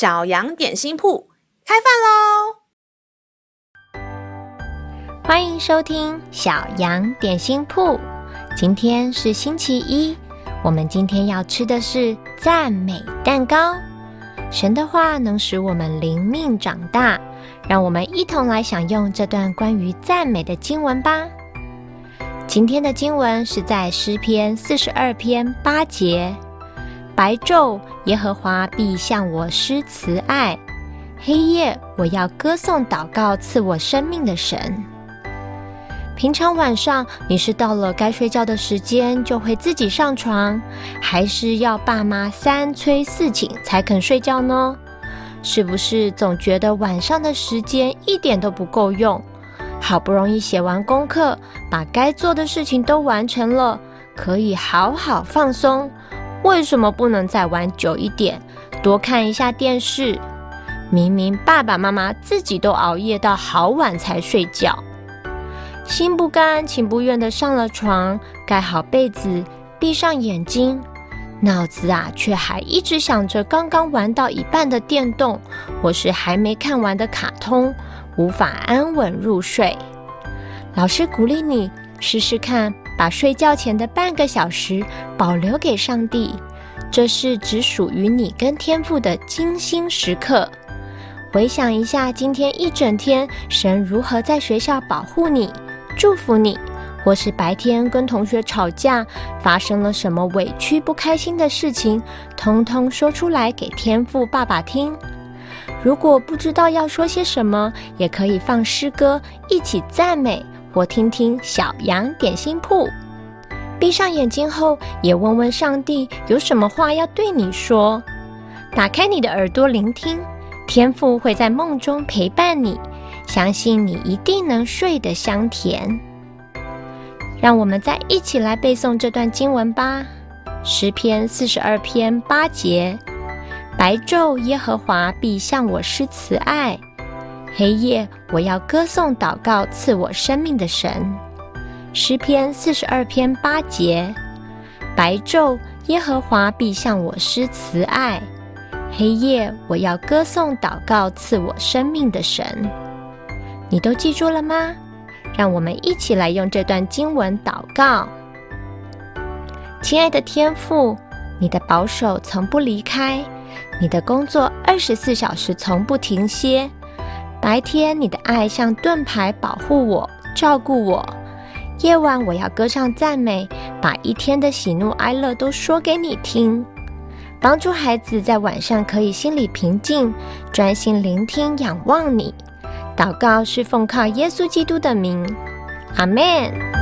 小羊点心铺开饭喽！欢迎收听小羊点心铺。今天是星期一，我们今天要吃的是赞美蛋糕。神的话能使我们灵命长大，让我们一同来享用这段关于赞美的经文吧。今天的经文是在诗篇四十二篇八节。白昼，耶和华必向我施慈爱；黑夜，我要歌颂祷告赐我生命的神。平常晚上，你是到了该睡觉的时间就会自己上床，还是要爸妈三催四请才肯睡觉呢？是不是总觉得晚上的时间一点都不够用？好不容易写完功课，把该做的事情都完成了，可以好好放松。为什么不能再玩久一点，多看一下电视？明明爸爸妈妈自己都熬夜到好晚才睡觉，心不甘情不愿的上了床，盖好被子，闭上眼睛，脑子啊却还一直想着刚刚玩到一半的电动，或是还没看完的卡通，无法安稳入睡。老师鼓励你试试看。把睡觉前的半个小时保留给上帝，这是只属于你跟天父的精心时刻。回想一下今天一整天，神如何在学校保护你、祝福你，或是白天跟同学吵架，发生了什么委屈不开心的事情，通通说出来给天父爸爸听。如果不知道要说些什么，也可以放诗歌一起赞美。或听听小羊点心铺，闭上眼睛后，也问问上帝有什么话要对你说。打开你的耳朵聆听，天父会在梦中陪伴你，相信你一定能睡得香甜。让我们再一起来背诵这段经文吧。诗篇四十二篇八节：白昼耶和华必向我施慈爱。黑夜，我要歌颂祷告赐我生命的神。诗篇四十二篇八节：白昼，耶和华必向我施慈爱；黑夜，我要歌颂祷告赐我生命的神。你都记住了吗？让我们一起来用这段经文祷告。亲爱的天父，你的保守从不离开，你的工作二十四小时从不停歇。白天，你的爱像盾牌保护我、照顾我；夜晚，我要歌唱赞美，把一天的喜怒哀乐都说给你听，帮助孩子在晚上可以心里平静，专心聆听、仰望你。祷告是奉靠耶稣基督的名，阿门。